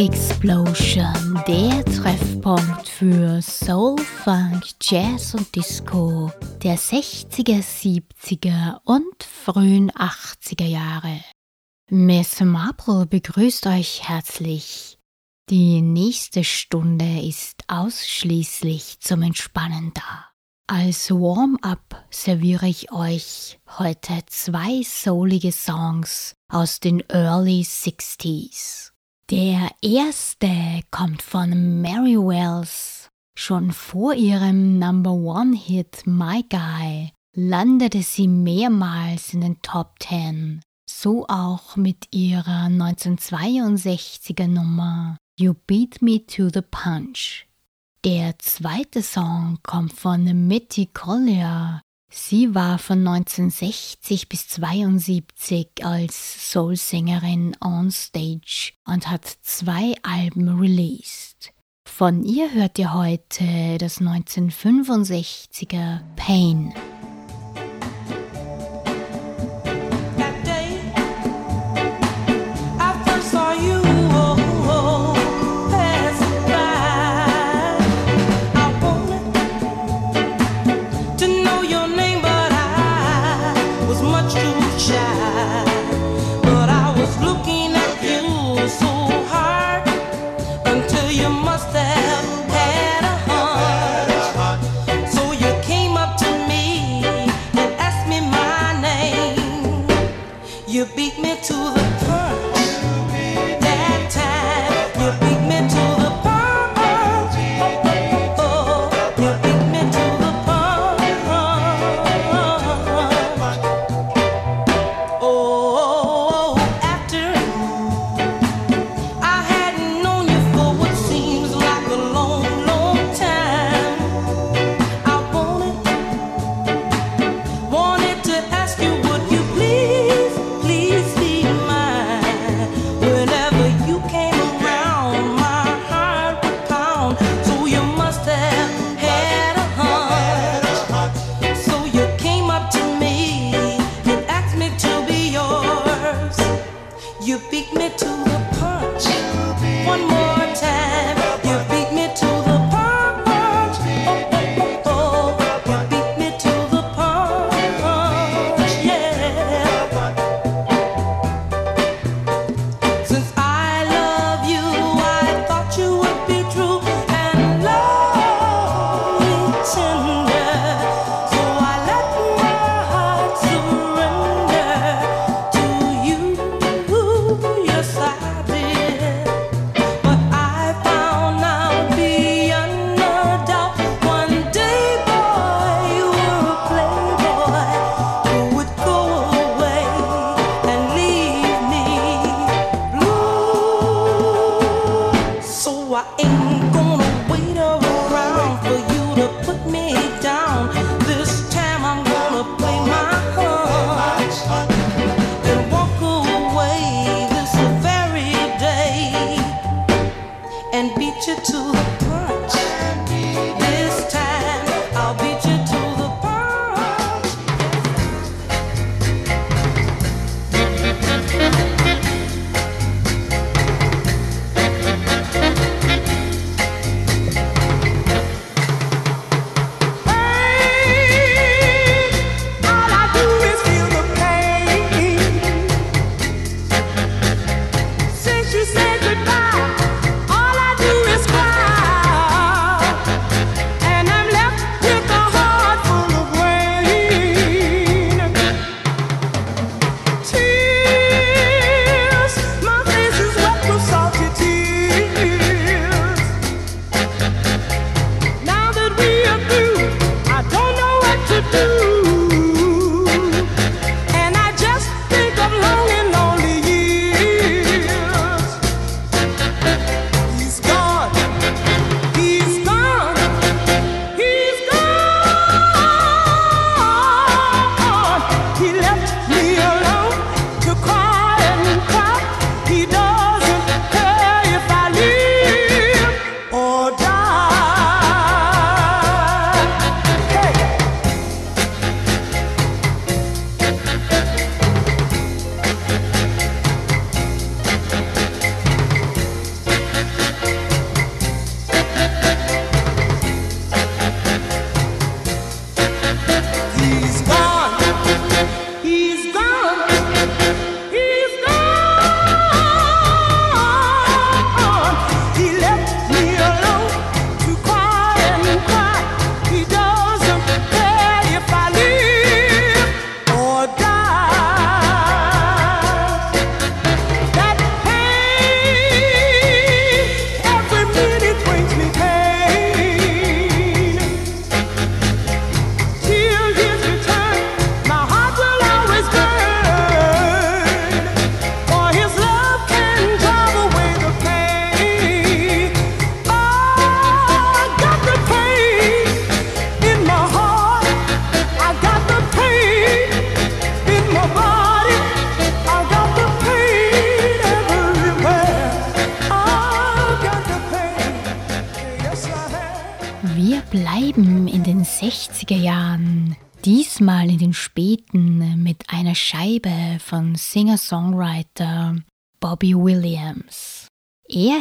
Explosion, der Treffpunkt für Soul, Funk, Jazz und Disco der 60er, 70er und frühen 80er Jahre. Miss Marple begrüßt euch herzlich. Die nächste Stunde ist ausschließlich zum Entspannen da. Als Warm-up serviere ich euch heute zwei soulige Songs aus den Early 60s. Der erste kommt von Mary Wells. Schon vor ihrem Number One Hit My Guy landete sie mehrmals in den Top Ten. So auch mit ihrer 1962er Nummer You Beat Me to the Punch. Der zweite Song kommt von Mitty Collier. Sie war von 1960 bis 72 als Soul-Sängerin on stage und hat zwei Alben released. Von ihr hört ihr heute das 1965er Pain.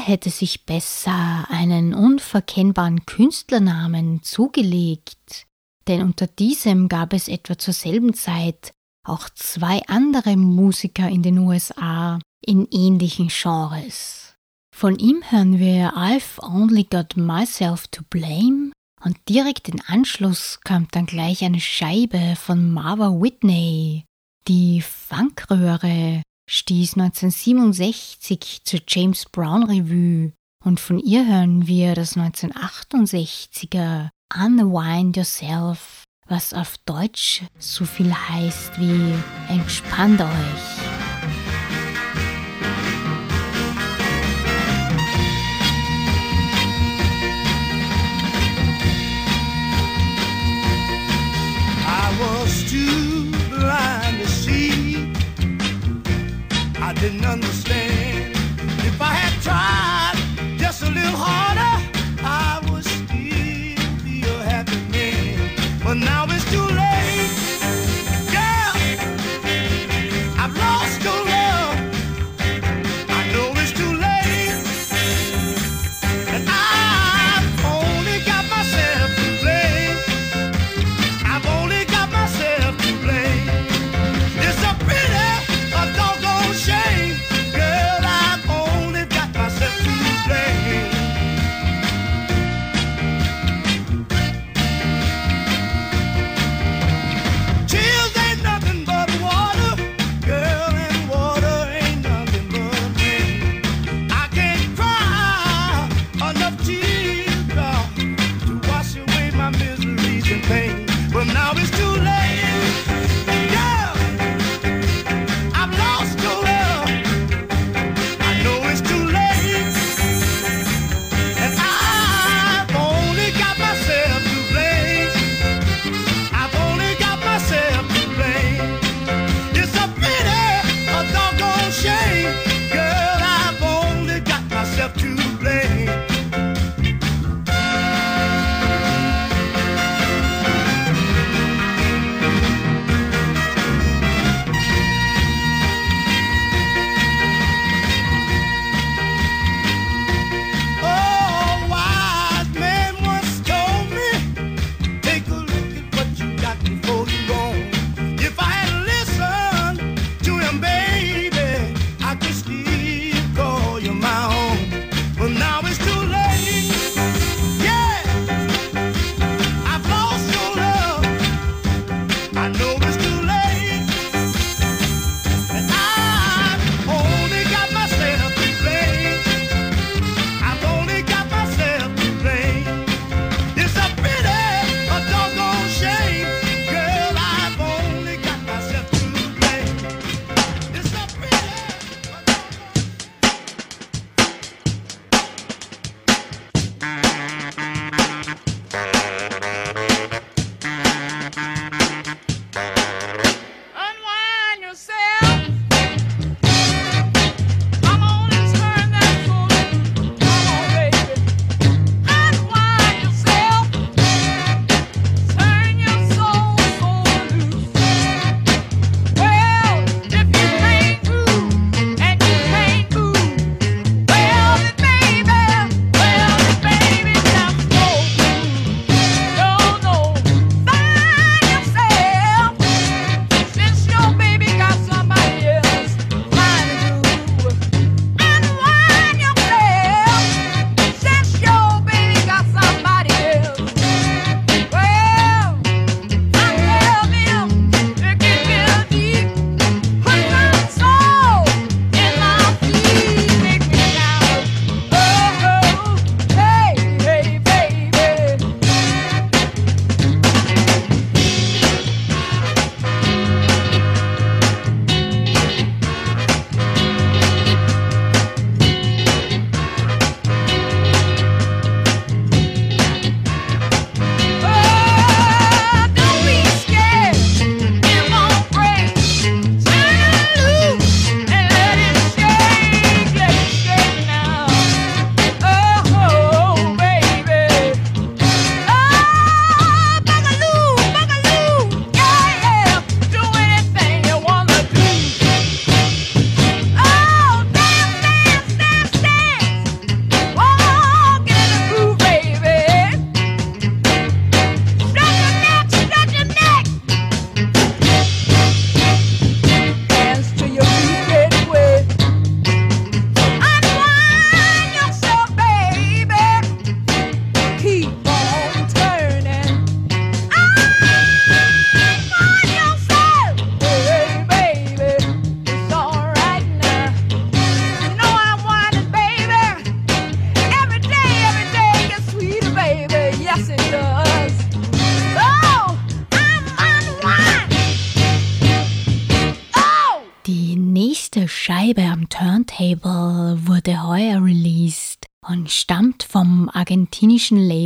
Hätte sich besser einen unverkennbaren Künstlernamen zugelegt, denn unter diesem gab es etwa zur selben Zeit auch zwei andere Musiker in den USA in ähnlichen Genres. Von ihm hören wir I've Only Got Myself to Blame und direkt in Anschluss kommt dann gleich eine Scheibe von Marva Whitney, die Funkröhre stieß 1967 zur James Brown Revue und von ihr hören wir das 1968er Unwind Yourself, was auf Deutsch so viel heißt wie Entspannt euch.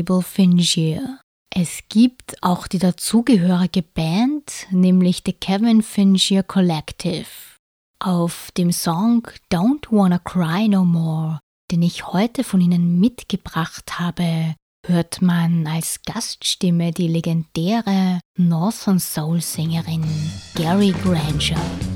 Label Fingier. Es gibt auch die dazugehörige Band, nämlich The Kevin Fingier Collective. Auf dem Song Don't Wanna Cry No More, den ich heute von Ihnen mitgebracht habe, hört man als Gaststimme die legendäre Northern Soul Sängerin Gary Granger.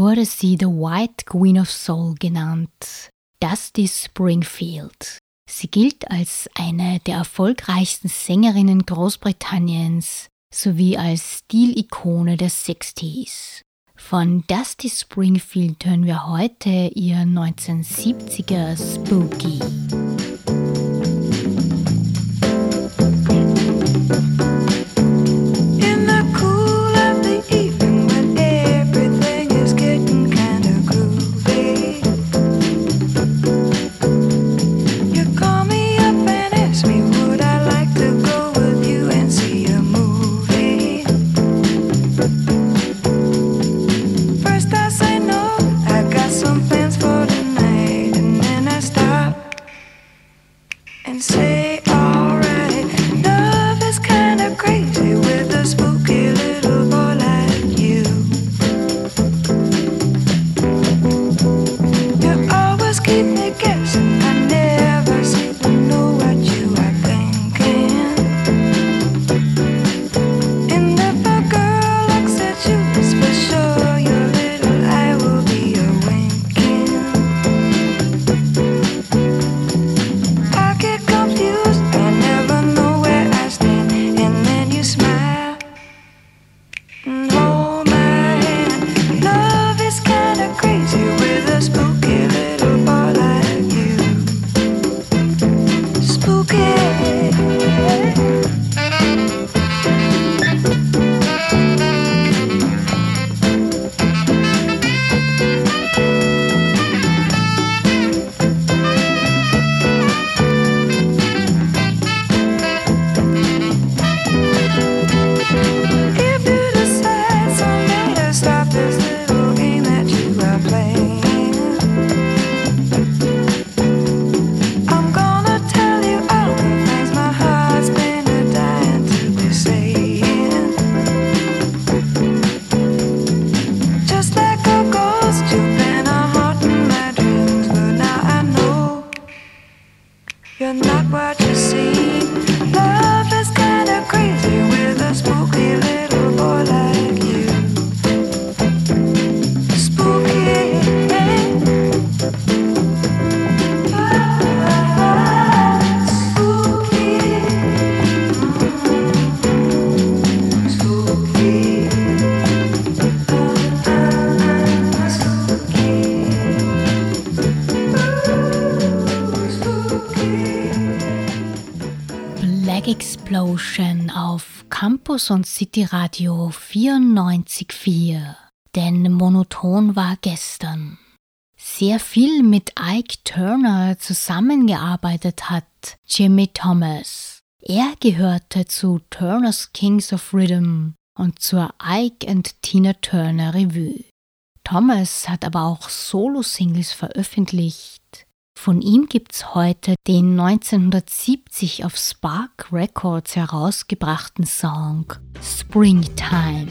Wurde sie The White Queen of Soul genannt, Dusty Springfield. Sie gilt als eine der erfolgreichsten Sängerinnen Großbritanniens sowie als Stilikone der 60s. Von Dusty Springfield hören wir heute ihr 1970er Spooky. Und City Radio 94.4. Denn monoton war gestern. Sehr viel mit Ike Turner zusammengearbeitet hat Jimmy Thomas. Er gehörte zu Turner's Kings of Rhythm und zur Ike and Tina Turner Revue. Thomas hat aber auch Solo-Singles veröffentlicht von ihm gibt's heute den 1970 auf Spark Records herausgebrachten Song Springtime.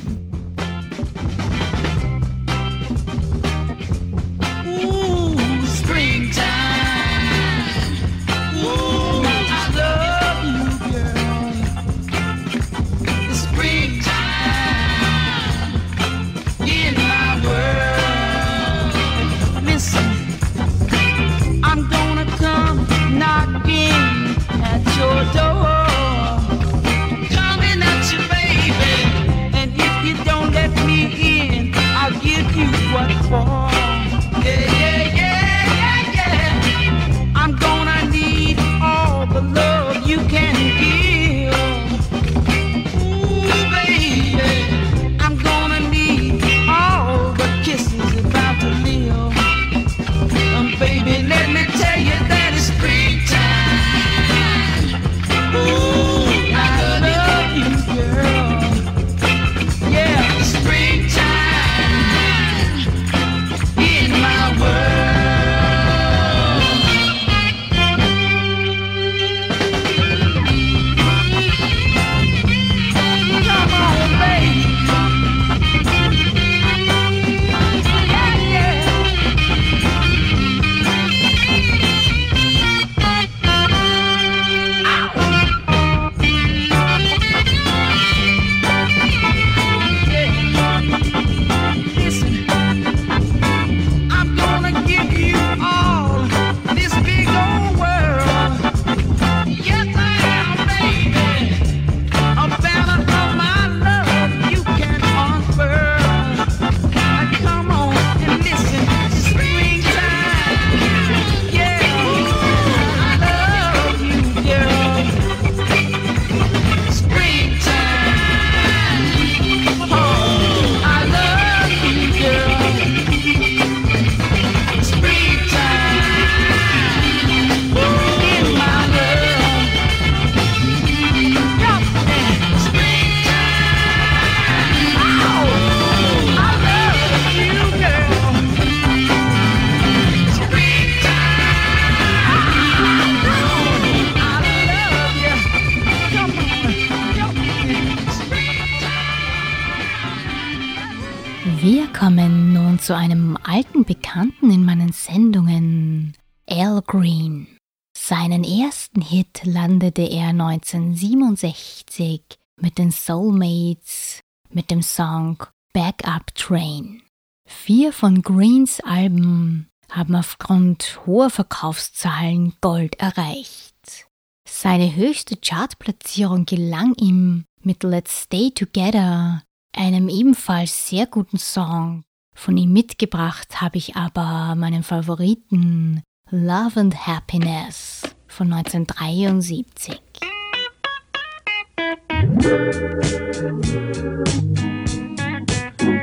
Zu einem alten Bekannten in meinen Sendungen. Al Green. Seinen ersten Hit landete er 1967 mit den Soulmates mit dem Song Backup Train. Vier von Greens Alben haben aufgrund hoher Verkaufszahlen Gold erreicht. Seine höchste Chartplatzierung gelang ihm mit Let's Stay Together, einem ebenfalls sehr guten Song. Von ihm mitgebracht habe ich aber meinen Favoriten Love and Happiness von 1973.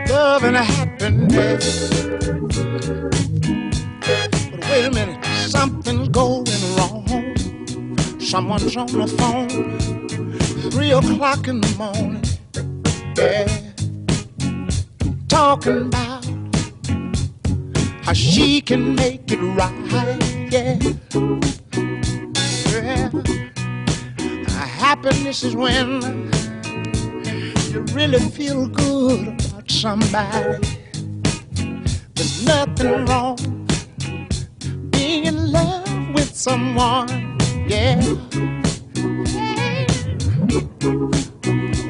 Love and happiness. But wait a minute, something's going wrong. Someone's on the phone, three o'clock in the morning. Yeah, talking about how she can make it right. Yeah, yeah. Happiness is when you really feel good about somebody. There's nothing wrong being in love with someone. Yeah.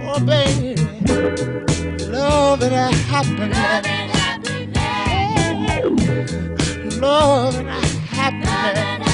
Oh, baby, love and happiness. Love and happiness.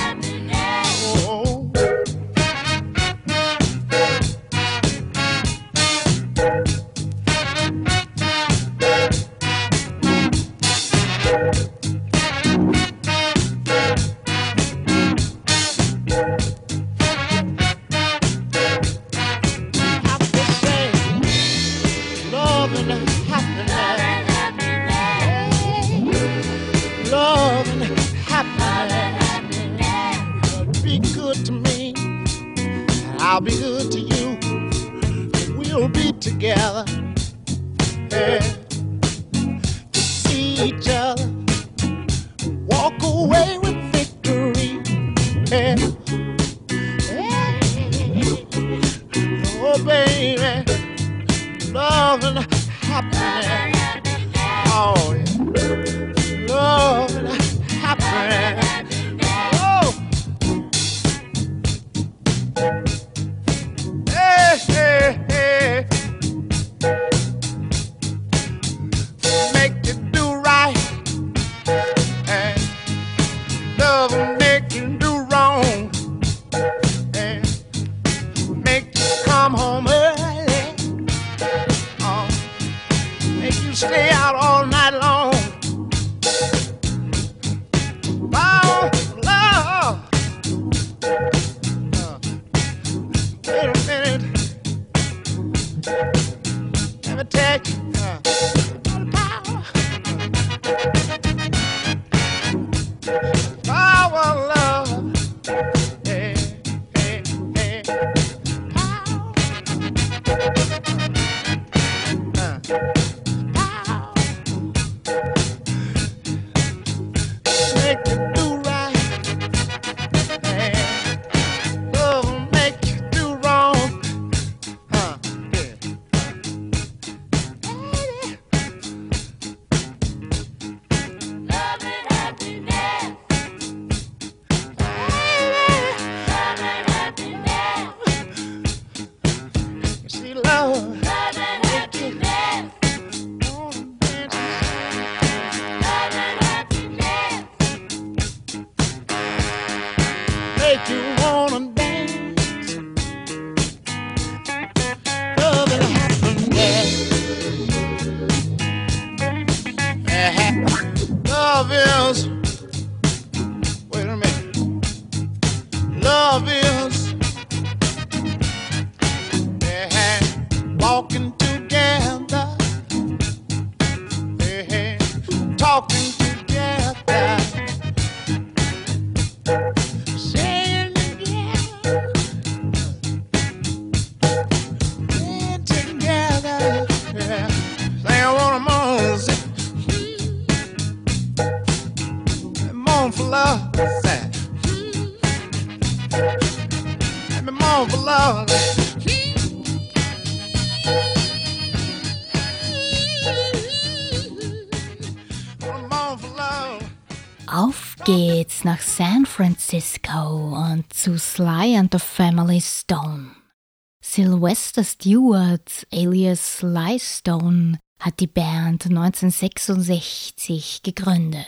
Sylvester Stewart alias Sly Stone hat die Band 1966 gegründet.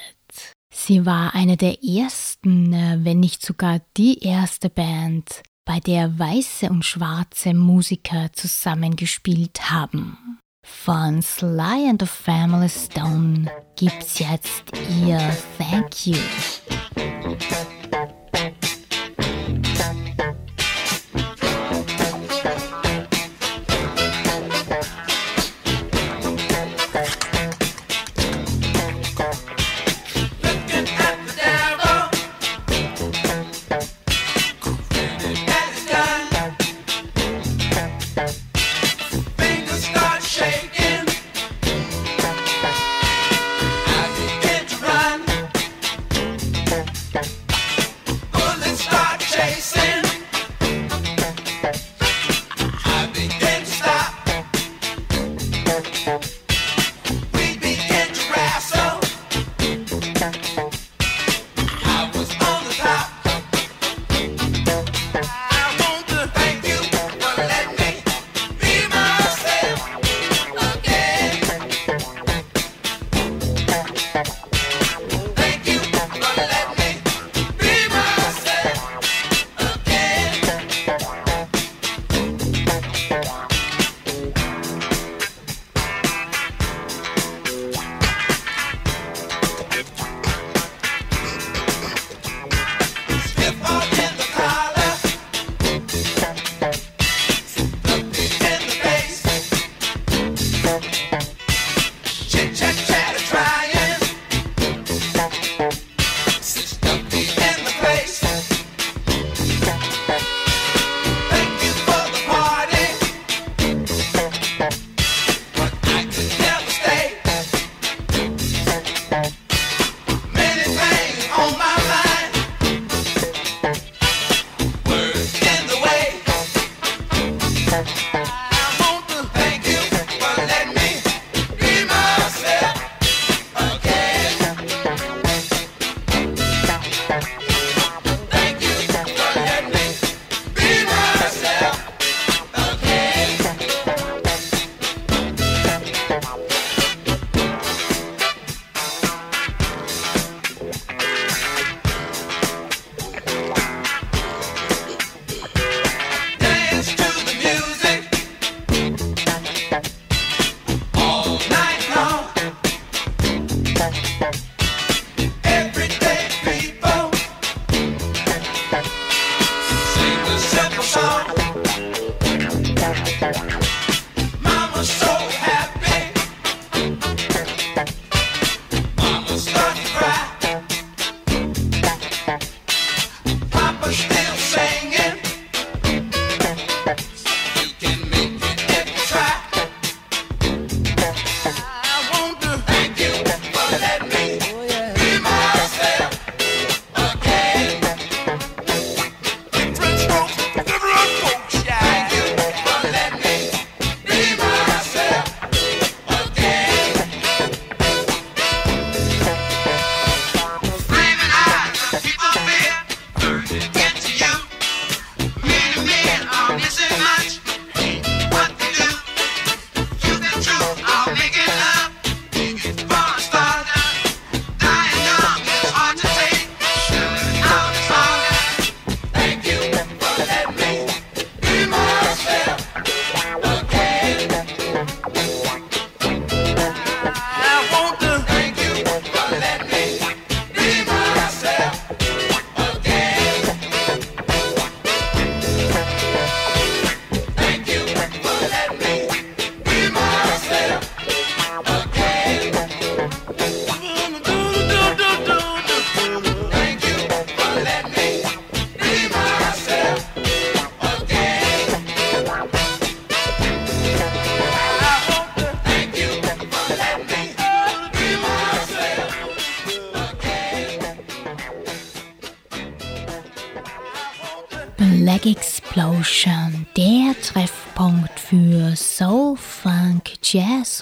Sie war eine der ersten, wenn nicht sogar die erste Band, bei der weiße und schwarze Musiker zusammengespielt haben. Von Sly and the Family Stone gibt's jetzt ihr Thank You.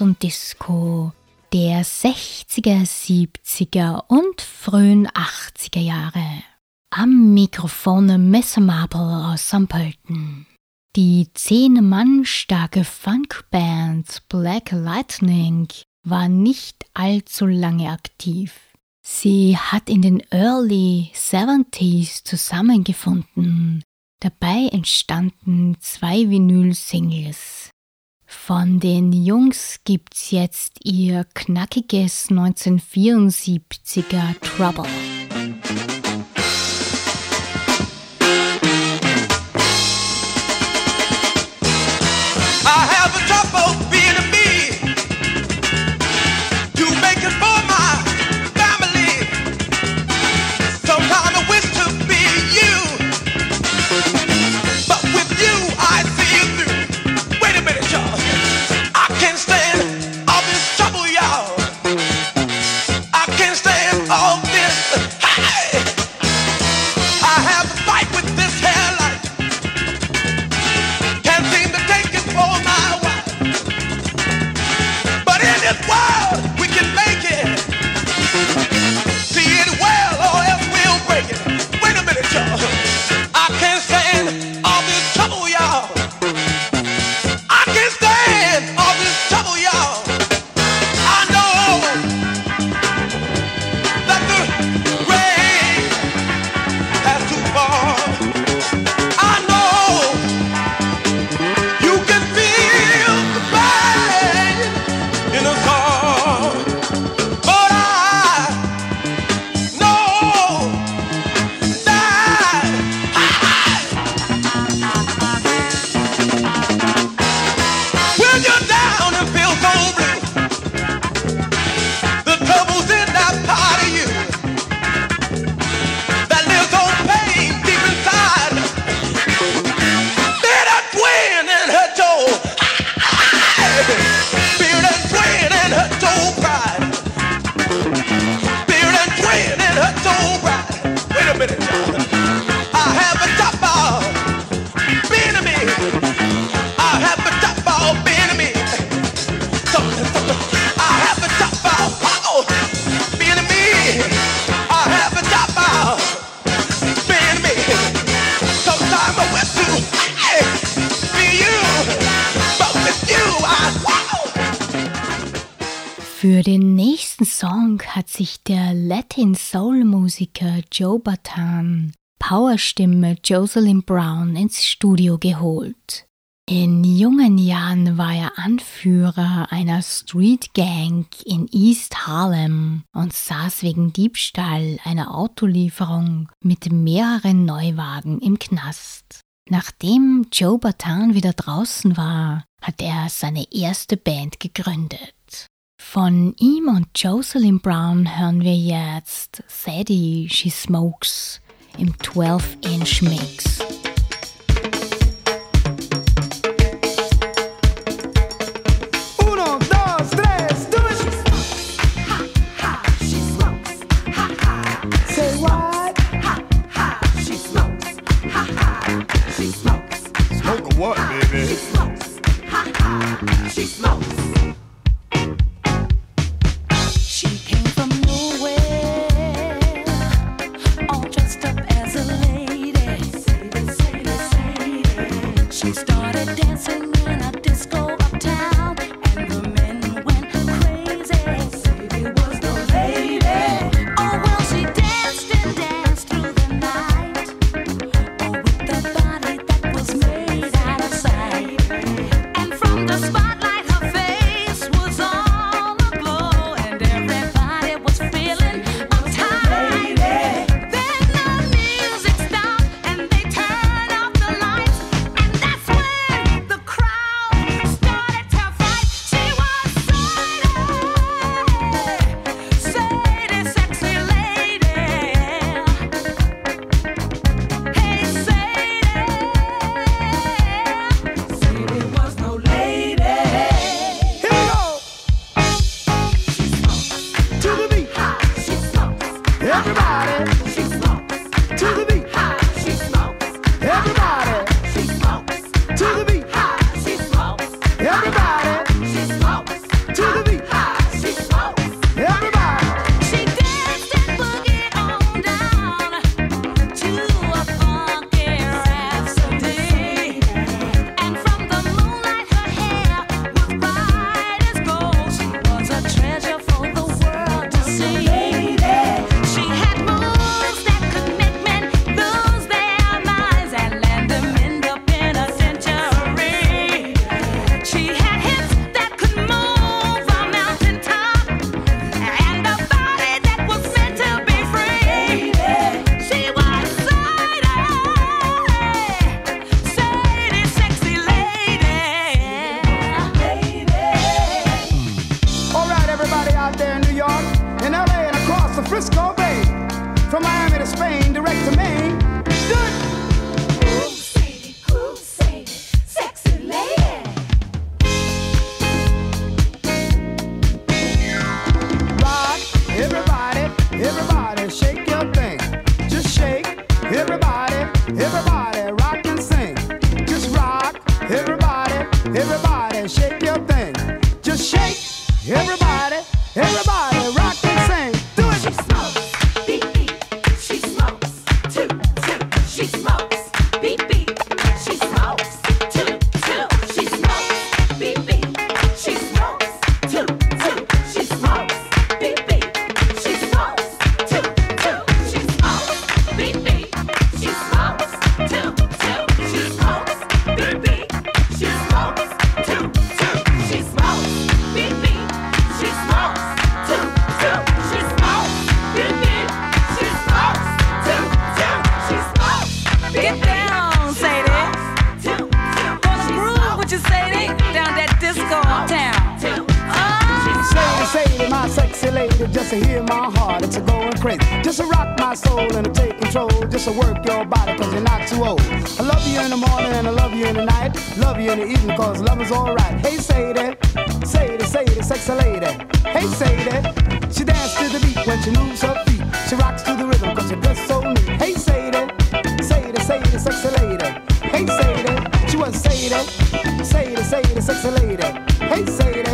und Disco der 60er, 70er und frühen 80er Jahre. Am Mikrofon Messer Marble aus Sampölten. Die zehn Mann starke Funkband Black Lightning war nicht allzu lange aktiv. Sie hat in den Early 70s zusammengefunden. Dabei entstanden zwei Vinyl-Singles. Von den Jungs gibt's jetzt ihr knackiges 1974er Trouble. Powerstimme Jocelyn Brown ins Studio geholt. In jungen Jahren war er Anführer einer Street Gang in East Harlem und saß wegen Diebstahl einer Autolieferung mit mehreren Neuwagen im Knast. Nachdem Joe Batan wieder draußen war, hat er seine erste Band gegründet. Von ihm und Jocelyn Brown hören wir jetzt Sadie She Smokes im 12-Inch Mix. crazy. Just to rock my soul and to take control. Just to work your body cause you're not too old. I love you in the morning and I love you in the night. Love you in the evening cause love is alright. Hey, Sadie, Sadie, Sadie, sexy lady. Hey, Sadie. She dances to the beat when she moves her feet. She rocks to the rhythm cause she dressed so neat. Hey, Sadie, Sadie, Sadie, sexy lady. Hey, Sadie. She was Sadie, Sadie, Sadie, sexy lady. Hey, Sadie.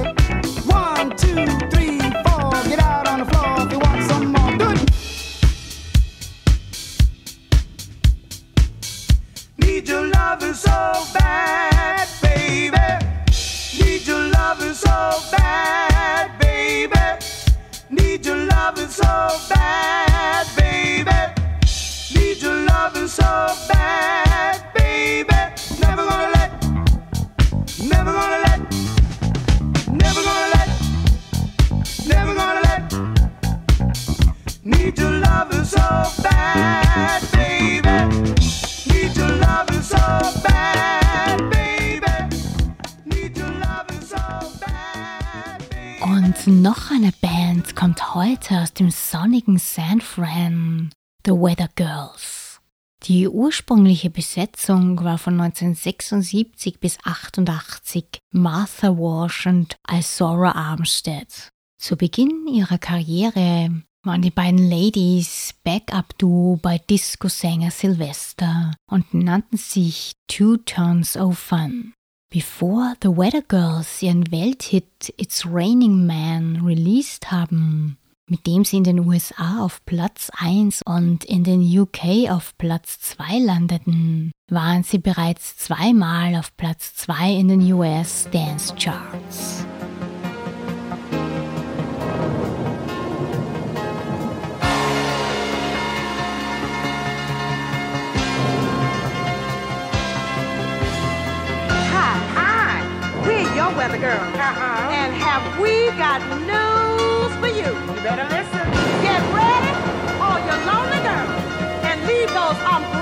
Ursprüngliche Besetzung war von 1976 bis 88 Martha Wash und Isora Armstead. Zu Beginn ihrer Karriere waren die beiden Ladies Backup-Duo bei Disco-Sänger Sylvester und nannten sich Two Tons of Fun. Bevor The Weather Girls ihren Welthit It's Raining Man released haben, mit dem sie in den USA auf Platz 1 und in den UK auf Platz 2 landeten, waren sie bereits zweimal auf Platz 2 in den US Dance Charts. Hi, hi, we're your weather girls. Uh-huh. And have we got? You better listen. Get ready, all your lonely girls, and leave those umbrellas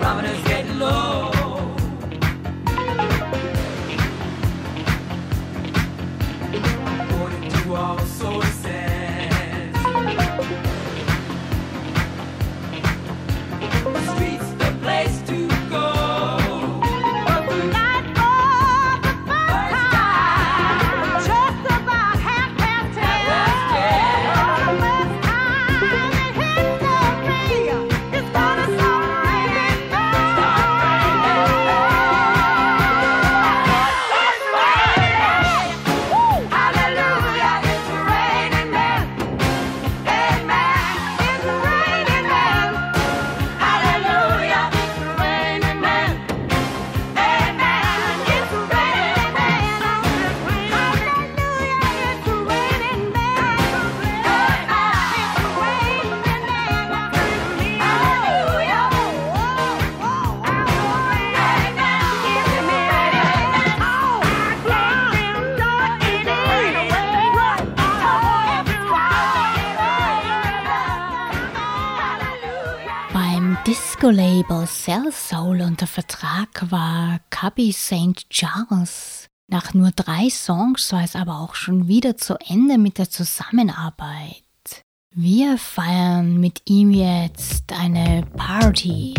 Barometer's getting low. Abbey St. Charles. Nach nur drei Songs war es aber auch schon wieder zu Ende mit der Zusammenarbeit. Wir feiern mit ihm jetzt eine Party.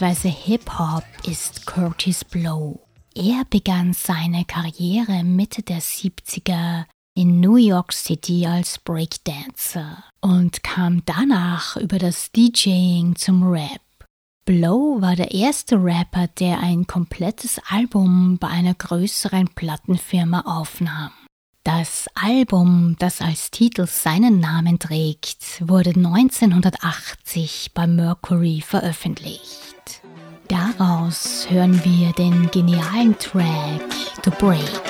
bzw. Hip-Hop ist Curtis Blow. Er begann seine Karriere Mitte der 70er in New York City als Breakdancer und kam danach über das DJing zum Rap. Blow war der erste Rapper, der ein komplettes Album bei einer größeren Plattenfirma aufnahm. Das Album, das als Titel seinen Namen trägt, wurde 1980 bei Mercury veröffentlicht. Anschluss hören wir den genialen Track The Breaks.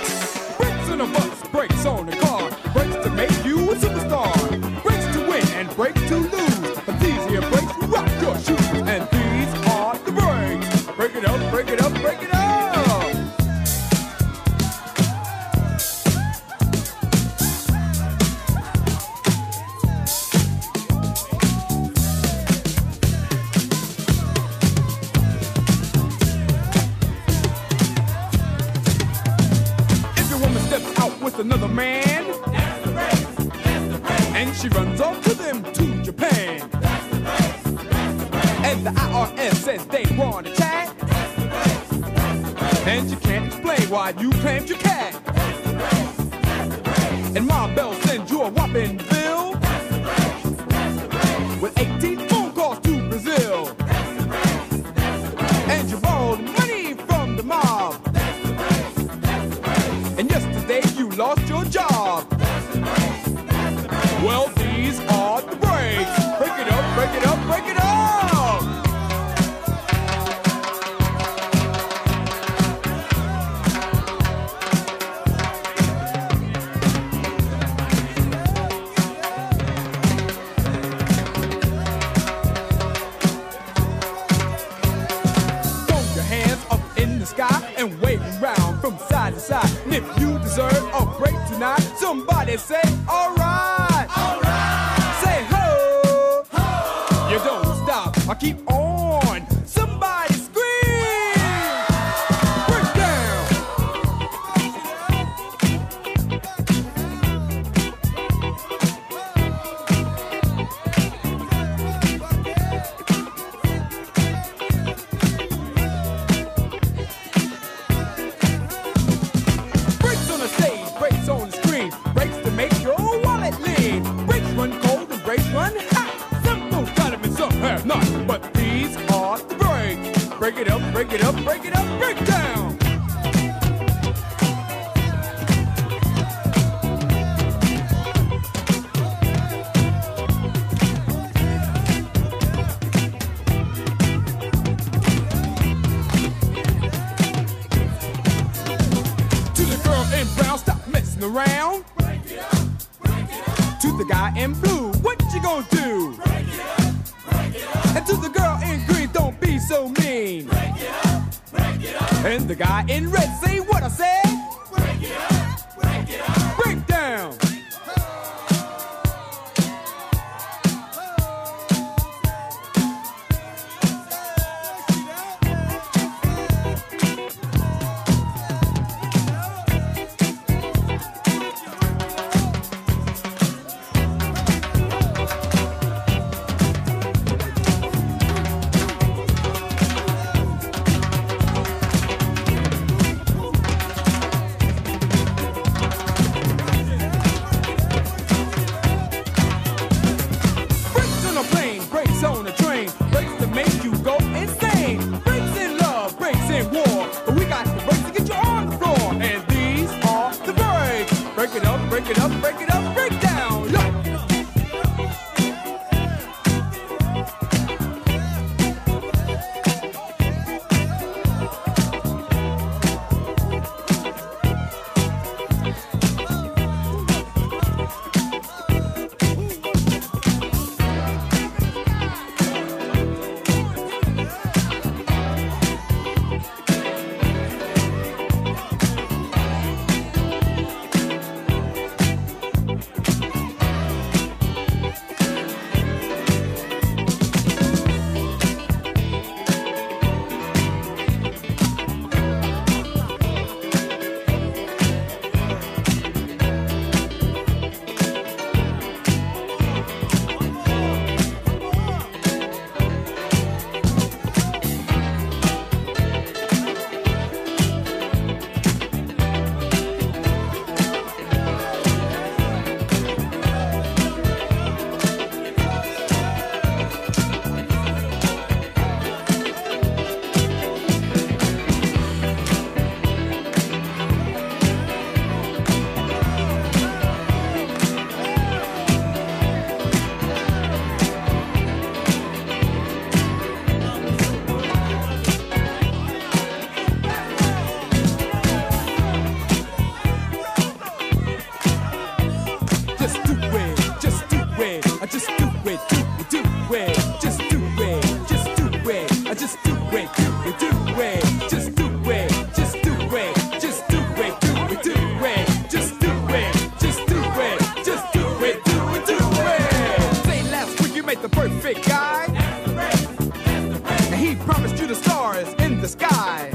sky.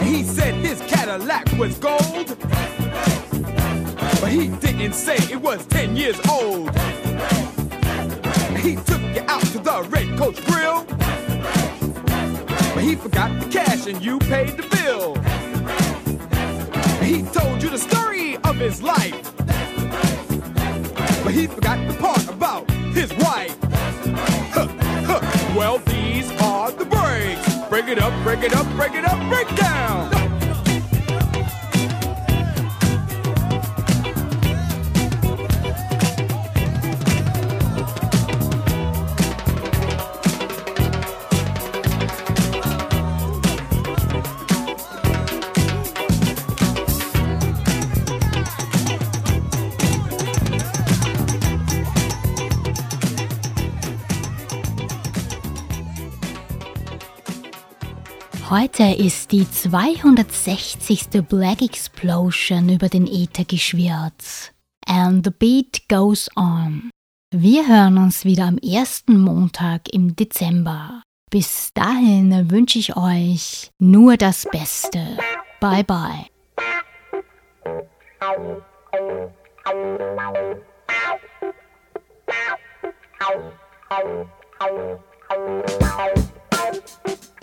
And he said his Cadillac was gold. But he didn't say it was 10 years old. He took you out to the Red Coach Grill. But he forgot the cash and you paid the bill. He told you the story of his life. But he forgot the part about his wife. Break it up, break it up, break it up, break down. Heute ist die 260. Black Explosion über den Äther geschwirrt. And the beat goes on. Wir hören uns wieder am ersten Montag im Dezember. Bis dahin wünsche ich euch nur das Beste. Bye bye.